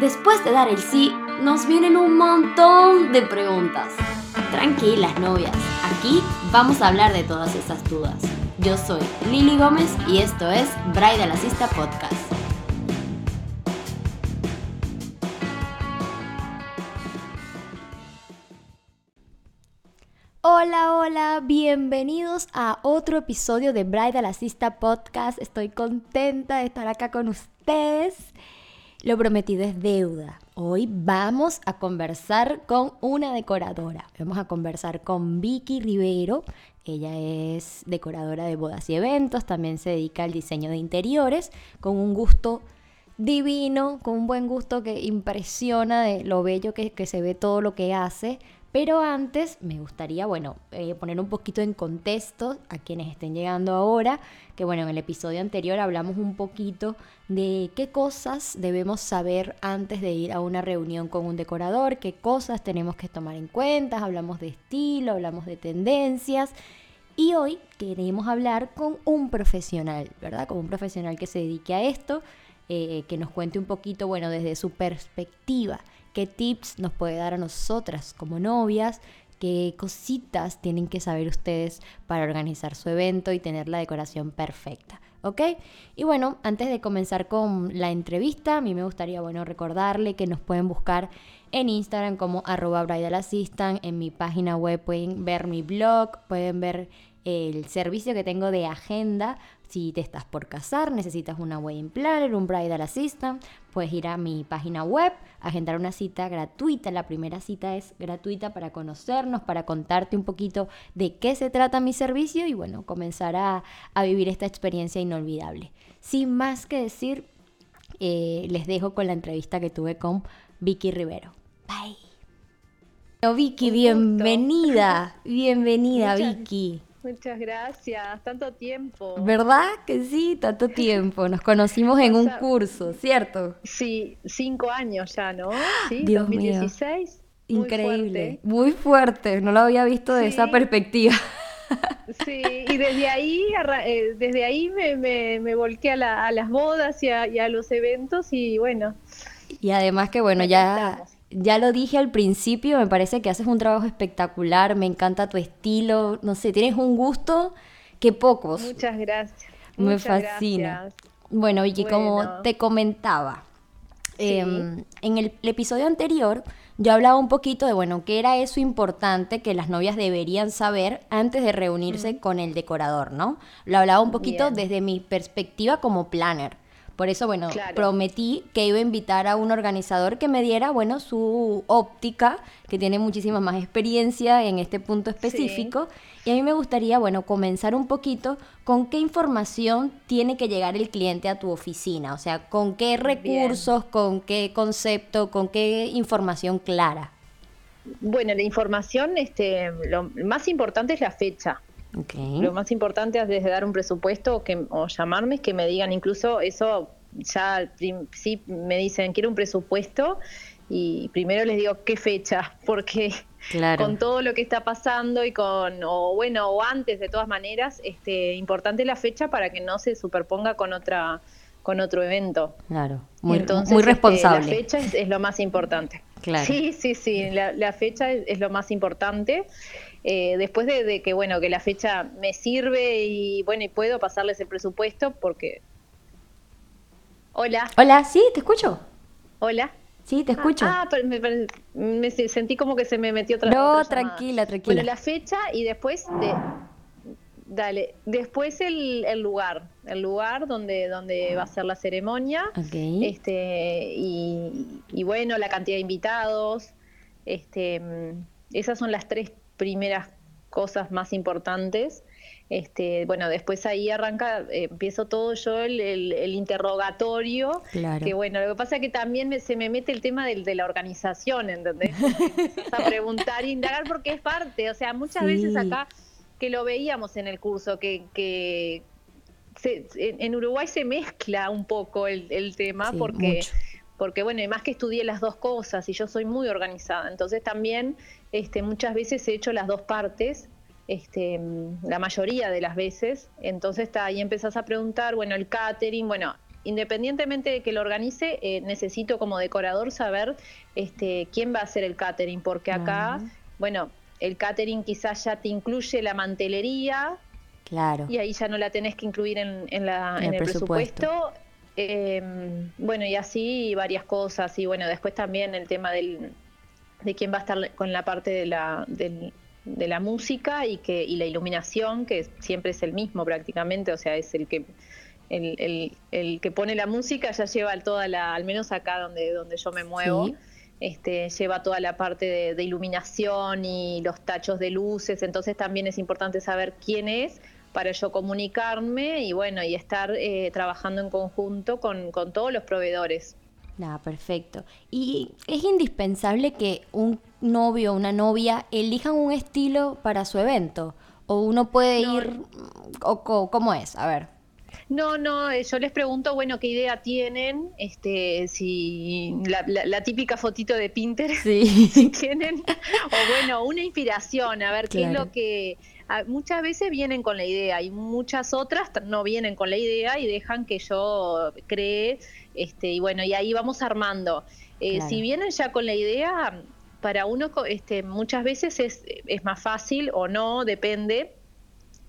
Después de dar el sí, nos vienen un montón de preguntas. Tranquilas, novias, aquí vamos a hablar de todas esas dudas. Yo soy Lili Gómez y esto es Bridal Assista Podcast. Hola, hola, bienvenidos a otro episodio de Bridal Assista Podcast. Estoy contenta de estar acá con ustedes. Lo prometido es deuda. Hoy vamos a conversar con una decoradora. Vamos a conversar con Vicky Rivero. Ella es decoradora de bodas y eventos, también se dedica al diseño de interiores, con un gusto divino, con un buen gusto que impresiona de lo bello que, se ve todo lo que hace. Pero antes me gustaría, bueno, eh, poner un poquito en contexto a quienes estén llegando ahora, que bueno, en el episodio anterior hablamos un poquito de qué cosas debemos saber antes de ir a una reunión con un decorador, qué cosas tenemos que tomar en cuenta, hablamos de estilo, hablamos de tendencias. Y hoy queremos hablar con un profesional, ¿verdad? Con un profesional que se dedique a esto, eh, que nos cuente un poquito, bueno, desde su perspectiva qué tips nos puede dar a nosotras como novias, qué cositas tienen que saber ustedes para organizar su evento y tener la decoración perfecta. ¿Ok? Y bueno, antes de comenzar con la entrevista, a mí me gustaría, bueno, recordarle que nos pueden buscar en Instagram como arroba bridal assistant, en mi página web pueden ver mi blog, pueden ver el servicio que tengo de agenda. Si te estás por casar, necesitas una wedding planner, un bridal assistant, puedes ir a mi página web, agendar una cita gratuita. La primera cita es gratuita para conocernos, para contarte un poquito de qué se trata mi servicio y bueno, comenzar a, vivir esta experiencia inolvidable. Sin más que decir, eh, les dejo con la entrevista que tuve con Vicky Rivero. Bye. Vicky, bienvenida, bienvenida Vicky. Muchas gracias, tanto tiempo. ¿Verdad que sí? Tanto tiempo. Nos conocimos en un curso, ¿cierto? Sí, cinco años ya, ¿no? Sí, Dios 2016. Increíble, muy fuerte. No lo había visto de esa perspectiva. Sí, y desde ahí, eh, desde ahí me, me, volqué a, las bodas y a, y a, los eventos y bueno. Y además que bueno, ya ya lo dije al principio, me parece que haces un trabajo espectacular, me encanta tu estilo, no sé, tienes un gusto que pocos. Muchas gracias. Me fascina. Bueno, Vicky, como te comentaba, em, en el, episodio anterior yo hablaba un poquito de, bueno, qué era eso importante que las novias deberían saber antes de reunirse con el decorador, ¿no? Lo hablaba un poquito desde mi perspectiva como planner. Por eso, bueno, prometí que iba a invitar a un organizador que me diera, bueno, su óptica, que tiene muchísima más experiencia en este punto específico. Y a mí me gustaría, bueno, comenzar un poquito con qué información tiene que llegar el cliente a tu oficina. O sea, con qué recursos, con qué concepto, con qué información clara. Bueno, la información, este, lo más importante es la fecha. Lo más importante es desde dar un presupuesto o, que, o llamarme es que me digan incluso eso, ya sí me dicen quiero un presupuesto y primero les digo qué fecha, porque con todo lo que está pasando y con, o bueno, o antes de todas maneras, este, importante la fecha para que no se superponga con otra con otro evento. Claro, muy, Entonces, muy este, responsable. la fecha es, lo más importante. Claro. Sí, sí, sí, la, fecha es, lo más importante. Eh, después de, que bueno que la fecha me sirve y bueno y puedo pasarles el presupuesto porque hola hola sí te escucho hola sí te escucho ah, pero me, sentí como que se me metió otra no tranquila tranquila bueno la fecha y después de dale después el, el lugar el lugar donde donde va a ser la ceremonia. Este y, y bueno la cantidad de invitados. Este esas son las tres primeras cosas más importantes. Este, bueno, después ahí arranca, eh, empiezo todo yo el, interrogatorio, que bueno, lo que pasa es que también se me mete el tema del, de la organización, ¿entendés? a preguntar, indagar porque es parte, o sea, muchas veces acá que lo veíamos en el curso, que, que en Uruguay se mezcla un poco el, tema porque... porque bueno, además que estudié las dos cosas y yo soy muy organizada, entonces también este, muchas veces he hecho las dos partes, este, la mayoría de las veces, entonces está, ahí empezás a preguntar, bueno, el catering, bueno, independientemente de que lo organice, eh, necesito como decorador saber este, quién va a hacer el catering, porque acá, bueno, el catering quizás ya te incluye la mantelería. Claro. Y ahí ya no la tenés que incluir en, la, en, el, presupuesto. Em, bueno, y así varias cosas. Y bueno, después también el tema del, de quién va a estar con la parte de la, de la música y, que, y la iluminación, que siempre es el mismo prácticamente, o sea, es el que el, el, el que pone la música ya lleva toda la, al menos acá donde, donde yo me muevo. Este, lleva toda la parte de, iluminación y los tachos de luces, entonces también es importante saber quién es para yo comunicarme y bueno, y estar eh, trabajando en conjunto con, todos los proveedores. Nada, perfecto. Y es indispensable que un novio o una novia elijan un estilo para su evento. O uno puede ir, o, ¿cómo es? A ver. No, no, eh, yo les pregunto, bueno, qué idea tienen, este, si la, típica fotito de Pinterest sí. tienen, o bueno, una inspiración, a ver qué es lo que muchas veces vienen con la idea y muchas otras no vienen con la idea y dejan que yo cree, este, y bueno, y ahí vamos armando. Eh, si vienen ya con la idea, para uno este, muchas veces es, es más fácil o no, depende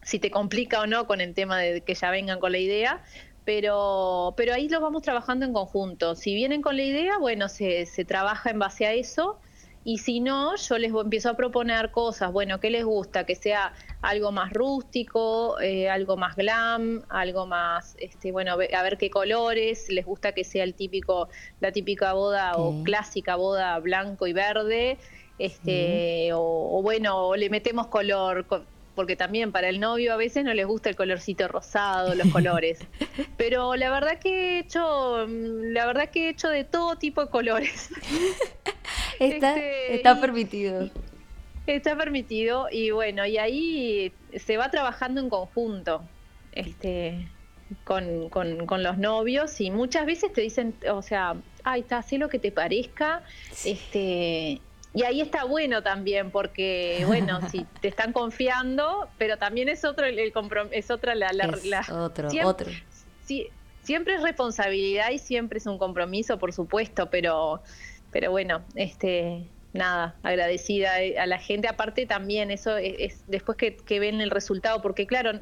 si te complica o no con el tema de que ya vengan con la idea, pero, pero ahí lo vamos trabajando en conjunto. Si vienen con la idea, bueno, se, se trabaja en base a eso. Y si no, yo les empiezo a proponer cosas, bueno, ¿qué les gusta? Que sea algo más rústico, eh, algo más glam, algo más, este, bueno, a ver qué colores, les gusta que sea el típico, la típica boda o clásica boda blanco y verde, este, o, o, bueno, o le metemos color, porque también para el novio a veces no les gusta el colorcito rosado, los colores. Pero la verdad que he hecho, mm, la verdad que he hecho de todo tipo de colores. está, este, está permitido. Está permitido y bueno, y ahí se va trabajando en conjunto. Este, con, con, con, los novios y muchas veces te dicen, o sea, ay, está, haz lo que te parezca, este, y ahí está bueno también, porque, bueno, si te están confiando, pero también es otro el, es otra la, otro, siempre, otro. siempre es responsabilidad y siempre es un compromiso, por supuesto, pero, pero bueno, este, nada, agradecida a la gente. Aparte también eso es, después que, ven el resultado, porque claro,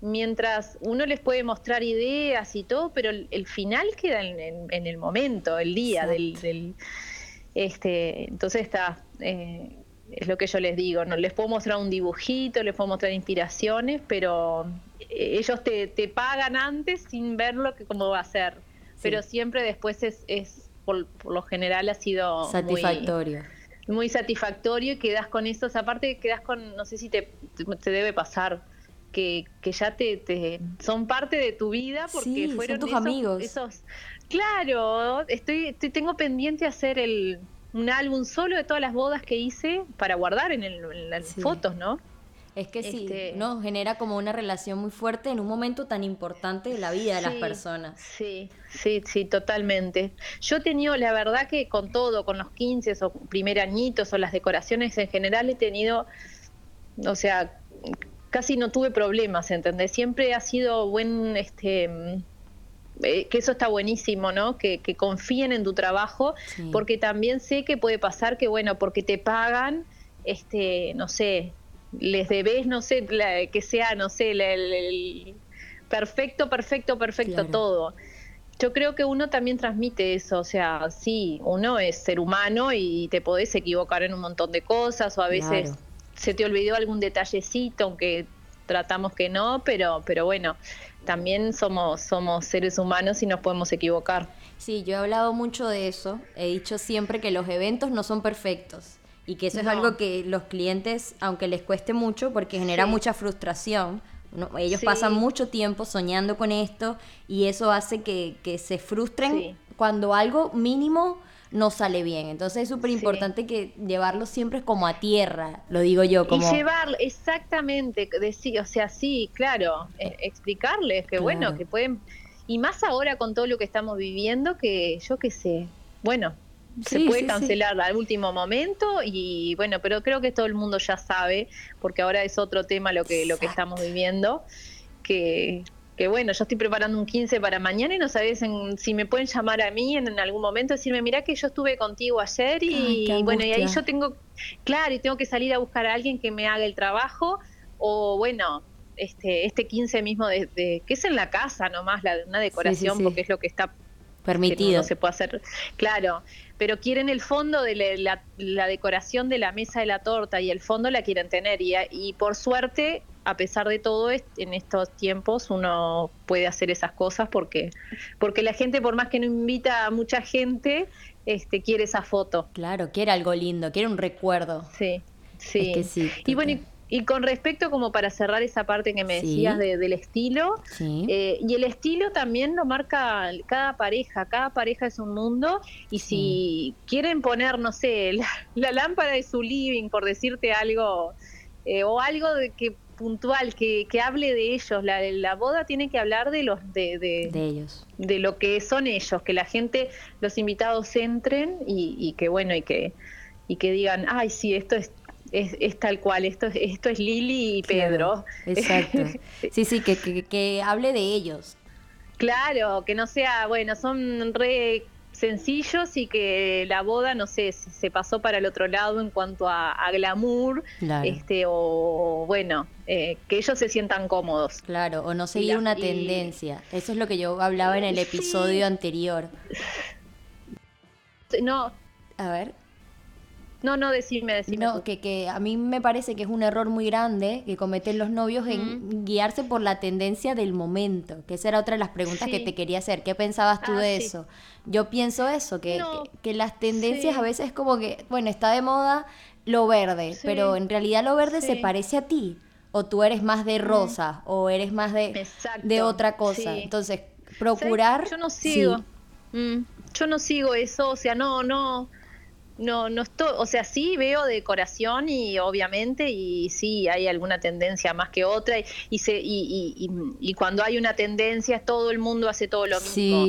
mientras uno les puede mostrar ideas y todo, pero el, final queda en, el momento, el día del este, entonces está, eh, es lo que yo les digo, no les puedo mostrar un dibujito, les puedo mostrar inspiraciones, pero eh, ellos te, pagan antes sin ver lo que cómo va a ser. Pero siempre después es, es por, lo general ha sido satisfactorio. Muy, satisfactorio y quedas con eso, aparte quedas con, no sé si te, te debe pasar, que, que, ya te, son parte de tu vida porque fueron tus amigos. Esos, Claro, estoy, tengo pendiente hacer el, un álbum solo de todas las bodas que hice para guardar en, las fotos, ¿no? Es que sí, este ¿no? Genera como una relación muy fuerte en un momento tan importante de la vida de las personas. Sí, sí, sí, totalmente. Yo he tenido, la verdad que con todo, con los 15 o primer añitos o las decoraciones en general, he tenido, o sea, casi no tuve problemas, ¿entendés? Siempre ha sido buen, este eh, que eso está buenísimo, ¿no? Que, confíen en tu trabajo, porque también sé que puede pasar que, bueno, porque te pagan, este, no sé, les debes, no sé, que sea, no sé, el, perfecto, perfecto, perfecto todo. Yo creo que uno también transmite eso, o sea, sí, uno es ser humano y te podés equivocar en un montón de cosas o a veces se te olvidó algún detallecito, aunque tratamos que no, pero, pero bueno, también somos, somos seres humanos y nos podemos equivocar. Sí, yo he hablado mucho de eso, he dicho siempre que los eventos no son perfectos y que eso es algo que los clientes, aunque les cueste mucho, porque genera mucha frustración, ellos pasan mucho tiempo soñando con esto y eso hace que, que se frustren cuando algo mínimo no sale bien. Entonces es súper importante que llevarlo siempre como a tierra, lo digo yo. Como... Y llevarlo, exactamente, decir, o sea, sí, claro, eh, explicarles que bueno, que pueden, y más ahora con todo lo que estamos viviendo, que yo qué sé, bueno, se puede cancelar al último momento y bueno, pero creo que todo el mundo ya sabe, porque ahora es otro tema lo que, lo que estamos viviendo, que que bueno, yo estoy preparando un 15 para mañana y no sabes si me pueden llamar a mí en, algún momento, decirme, mira que yo estuve contigo ayer y, bueno, y ahí yo tengo, claro, y tengo que salir a buscar a alguien que me haga el trabajo o bueno, este, este 15 mismo de, que es en la casa nomás, la, una decoración porque es lo que está permitido. No se puede hacer, claro, pero quieren el fondo de la, decoración de la mesa de la torta y el fondo la quieren tener y, y por suerte a pesar de todo, en estos tiempos uno puede hacer esas cosas porque, porque la gente, por más que no invita a mucha gente, este, quiere esa foto. Claro, quiere algo lindo, quiere un recuerdo. Sí, sí. sí y bueno, y, con respecto, como para cerrar esa parte que me decías del estilo, eh, y el estilo también lo marca cada pareja, cada pareja es un mundo, y si quieren poner, no sé, la, lámpara de su living, por decirte algo, eh, o algo de que puntual, que, que hable de ellos. La, la boda tiene que hablar de los de, de, ellos, de lo que son ellos, que la gente, los invitados entren y, y, que bueno y que y que digan, ay sí, esto es es, tal cual, esto, esto es Lili y Pedro. exacto. Sí, sí, que, que, que hable de ellos. Claro, que no sea, bueno, son re sencillos y que la boda, no sé, se pasó para el otro lado en cuanto a, glamour, este, o bueno, eh, que ellos se sientan cómodos. Claro, o no seguir una tendencia. Eso es lo que yo hablaba en el episodio anterior. No. A ver. No, no, decime, decime. No, que, que a mí me parece que es un error muy grande que cometen los novios en guiarse por la tendencia del momento, que esa era otra de las preguntas que te quería hacer. ¿Qué pensabas tú ah, de eso? Yo pienso eso, que, que, las tendencias a veces es como que, bueno, está de moda lo verde, pero en realidad lo verde se parece a ti, o tú eres más de rosa, o eres más de, de otra cosa. Entonces, procurar... Yo no sigo. Mm, yo no sigo eso, o sea, no, no no, no estoy, o sea, sí veo decoración y obviamente, y sí hay alguna tendencia más que otra, y, se, y, y, y, cuando hay una tendencia todo el mundo hace todo lo mismo.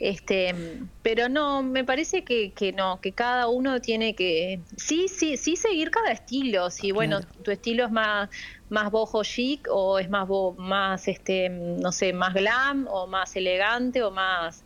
Este, pero no, me parece que, que no, que cada uno tiene que, sí, sí, sí seguir cada estilo, si bueno, tu estilo es más, más bojo chic o es más, más, este, no sé, más glam o más elegante o más,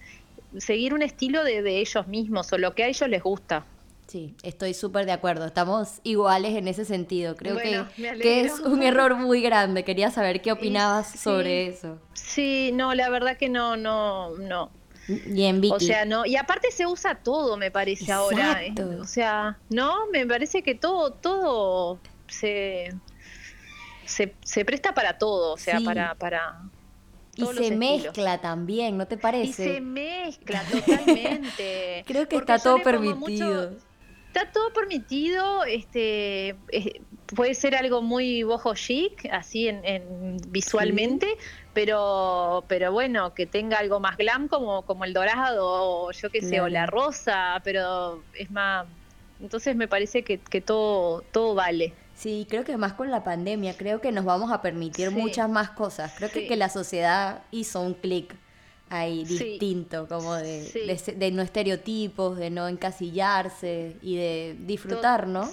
seguir un estilo de, de ellos mismos o lo que a ellos les gusta. Sí, estoy súper de acuerdo. Estamos iguales en ese sentido. Creo que, que, es un error muy grande. Quería saber qué opinabas sobre eso. Sí, no, la verdad que no, no, no. Bien, Vicky. O sea, no. Y aparte se usa todo, me parece ahora. ¿eh? O sea, no, me parece que todo, todo se, se, presta para todo. O sea, para, para, y se mezcla también, ¿no te parece? Y se mezcla totalmente. Creo que está todo permitido está todo permitido, este, puede ser algo muy bojo chic, así en, visualmente, pero, pero bueno, que tenga algo más glam como, como el dorado, o yo qué sé, o la rosa, pero es más, entonces me parece que, que todo, todo vale. Sí, creo que más con la pandemia, creo que nos vamos a permitir muchas más cosas. Creo que, que la sociedad hizo un clic ahí distinto, como de, de, no estereotipos, de no encasillarse y de disfrutar, ¿no?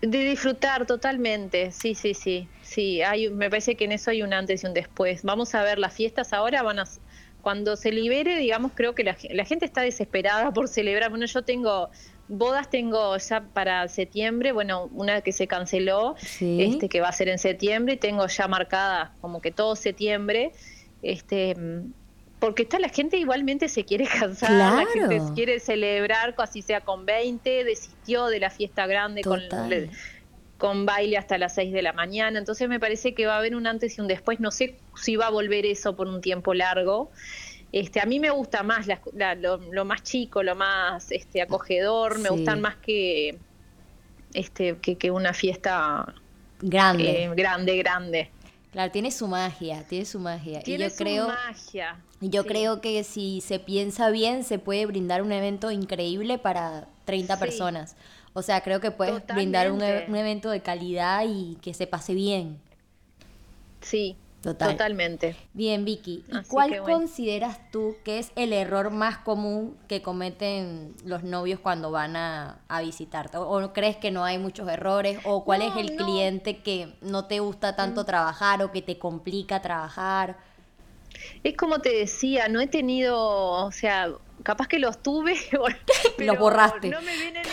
De disfrutar totalmente, sí, sí, sí, sí, hay, me parece que en eso hay un antes y un después. Vamos a ver, las fiestas ahora van a, cuando se libere, digamos, creo que la, la gente está desesperada por celebrar. Bueno, yo tengo bodas tengo ya para septiembre, bueno, una que se canceló, este que va a ser en septiembre, y tengo ya marcada como que todo septiembre, este porque está la gente igualmente se quiere cansar, la gente quiere celebrar, así sea con 20, desistió de la fiesta grande con, con baile hasta las 6 de la mañana, entonces me parece que va a haber un antes y un después, no sé si va a volver eso por un tiempo largo. Este, a mí me gusta más lo, más chico, lo más este, acogedor, me gustan más que, este, que, una fiesta grande, eh, grande, grande. Claro, tiene su magia, tiene su magia. Tiene y yo su creo, magia. Yo creo que si se piensa bien, se puede brindar un evento increíble para 30 personas. O sea, creo que puedes brindar un, e-, un, evento de calidad y que se pase bien. Sí, Totalmente. Bien, Vicky. ¿Y cuál consideras tú que es el error más común que cometen los novios cuando van a, visitarte? ¿O, crees que no hay muchos errores? ¿O cuál es el cliente que no te gusta tanto mm. trabajar o que te complica trabajar? Es como te decía, no he tenido, o sea, capaz que los tuve, pero los borraste. No me vienen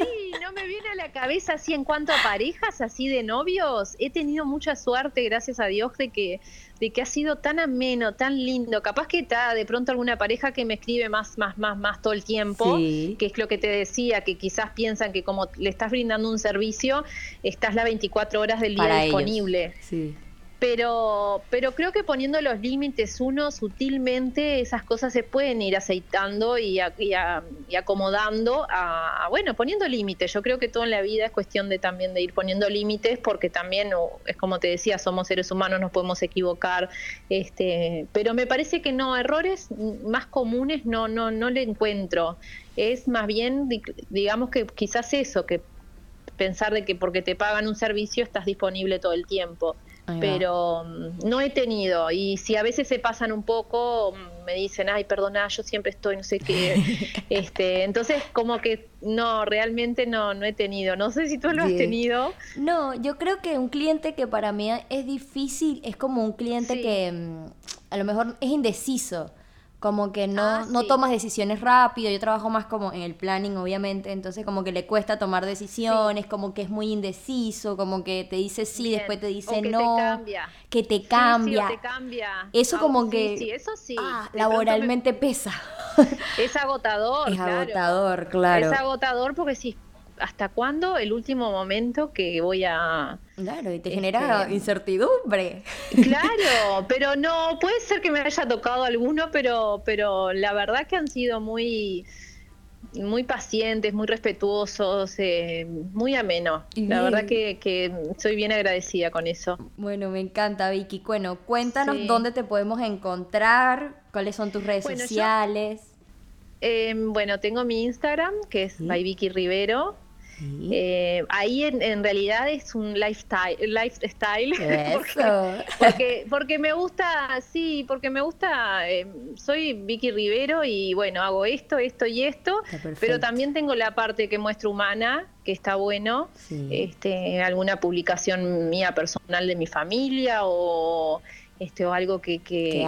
Sí, no me viene a la cabeza así en cuanto a parejas, así de novios. He tenido mucha suerte, gracias a Dios, de que, de que ha sido tan ameno, tan lindo. Capaz que está de pronto alguna pareja que me escribe más, más, más, más todo el tiempo, que es lo que te decía, que quizás piensan que como le estás brindando un servicio, estás las 24 horas del día disponible. Sí pero, pero creo que poniendo los límites uno sutilmente esas cosas se pueden ir aceitando y, acomodando a, bueno, poniendo límites. Yo creo que todo en la vida es cuestión de también de ir poniendo límites porque también es como te decía, somos seres humanos, nos podemos equivocar, este, pero me parece que no, errores más comunes no, no, no le encuentro. Es más bien, digamos que quizás eso, que pensar de que porque te pagan un servicio estás disponible todo el tiempo pero mm, no he tenido. Y si a veces se pasan un poco mm, me dicen ay perdona yo siempre estoy no sé qué este entonces como que no realmente no no he tenido. No sé si tú lo has tenido. No yo creo que un cliente que para mí es difícil es como un cliente que mm, a lo mejor es indeciso como que no, ah, no tomas decisiones rápido, yo trabajo más como en el planning, obviamente, entonces como que le cuesta tomar decisiones, como que es muy indeciso, como que te dice sí, después te dice no, te cambia. que te cambia. te cambia. Eso ah, como que sí, eso sí. Ah, laboralmente pesa. Es agotador. Es agotador, claro. Es agotador porque sí, ¿hasta cuándo el último momento que voy a... Claro, y te genera este, incertidumbre. Claro, pero no, puede ser que me haya tocado alguno, pero, pero la verdad que han sido muy muy pacientes, muy respetuosos, eh, muy ameno. La verdad que, que, soy bien agradecida con eso. Bueno, me encanta, Vicky. Bueno, cuéntanos dónde te podemos encontrar, cuáles son tus redes sociales. Em, bueno, tengo mi Instagram, que es by Vicky Rivero. Eh, ahí en, realidad es un lifestyle, lifestyle porque, porque, me gusta, sí, porque me gusta, eh, soy Vicky Rivero y bueno, hago esto, esto y esto, pero también tengo la parte que muestro humana, que está bueno, este, alguna publicación mía personal de mi familia o este, o algo que, que,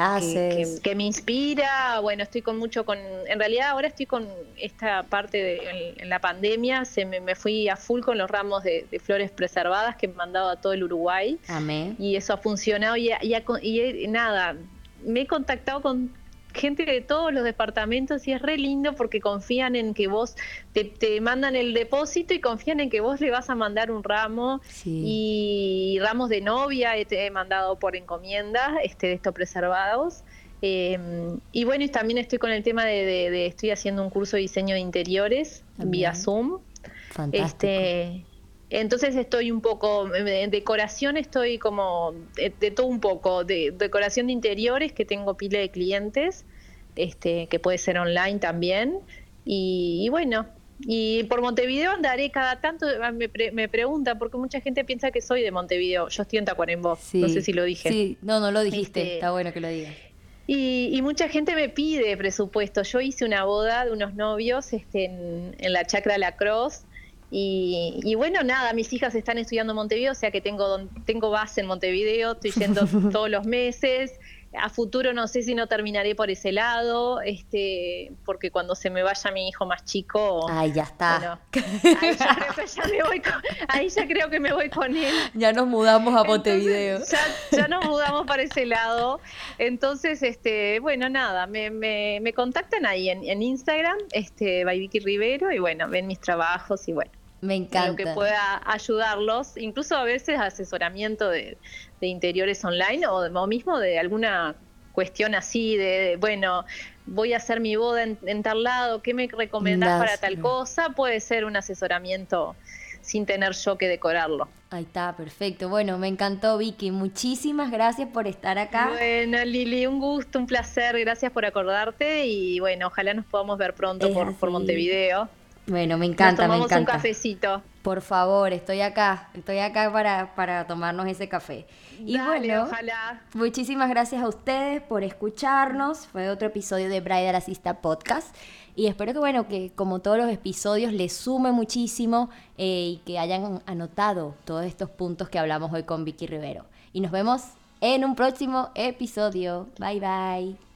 que, me inspira. Bueno, estoy con mucho con. En realidad, ahora estoy con esta parte de en, la pandemia. Se me, fui a full con los ramos de, flores preservadas que he mandado a todo el Uruguay. Amén. Y eso ha funcionado. Y, y nada, me he contactado con gente de todos los departamentos y es re lindo porque confían en que vos te, mandan el depósito y confían en que vos le vas a mandar un ramo y ramos de novia te he mandado por encomienda este, de estos preservados. Em, y bueno, y también estoy con el tema de, estoy haciendo un curso de diseño de interiores vía Zoom. Fantástico. Este, entonces estoy un poco, en decoración estoy como de, todo un poco, de decoración de interiores que tengo pila de clientes, este, que puede ser online también. Y, bueno, y por Montevideo andaré cada tanto, ah, me, me preguntan, porque mucha gente piensa que soy de Montevideo. Yo estoy en Tacuarembó, no sé si lo dije. Sí, no, no lo dijiste, este, está bueno que lo digas. Y, mucha gente me pide presupuesto. Yo hice una boda de unos novios este, en, en la Chacra La Cruz y, bueno, nada, mis hijas están estudiando en Montevideo, o sea que tengo, tengo base en Montevideo, estoy yendo todos los meses. A futuro no sé si no terminaré por ese lado, este, porque cuando se me vaya mi hijo más chico. Ay, ya está. ahí, ya creo que me voy con él. Ya nos mudamos a Montevideo. ya, nos mudamos para ese lado. Entonces, este, bueno, nada, me, me, me contactan ahí en, en Instagram, este, by Vicky Rivero, y bueno, ven mis trabajos y bueno. Me encanta. Lo que pueda ayudarlos, incluso a veces asesoramiento de, interiores online o, mismo de alguna cuestión así de, bueno, voy a hacer mi boda en, tal lado, ¿qué me recomendás para tal cosa? Puede ser un asesoramiento sin tener yo que decorarlo. Ahí está, perfecto. Bueno, me encantó Vicky. Muchísimas gracias por estar acá. Bueno, Lili, un gusto, un placer. Gracias por acordarte y bueno, ojalá nos podamos ver pronto por, por Montevideo. Bueno, me encanta, me encanta. un cafecito. Por favor, estoy acá, estoy acá para, para tomarnos ese café. Y bueno, ojalá. muchísimas gracias a ustedes por escucharnos. Fue otro episodio de Bridal Asista Podcast. Y espero que, bueno, que como todos los episodios les sume muchísimo eh, y que hayan anotado todos estos puntos que hablamos hoy con Vicky Rivero. Y nos vemos en un próximo episodio. Bye bye.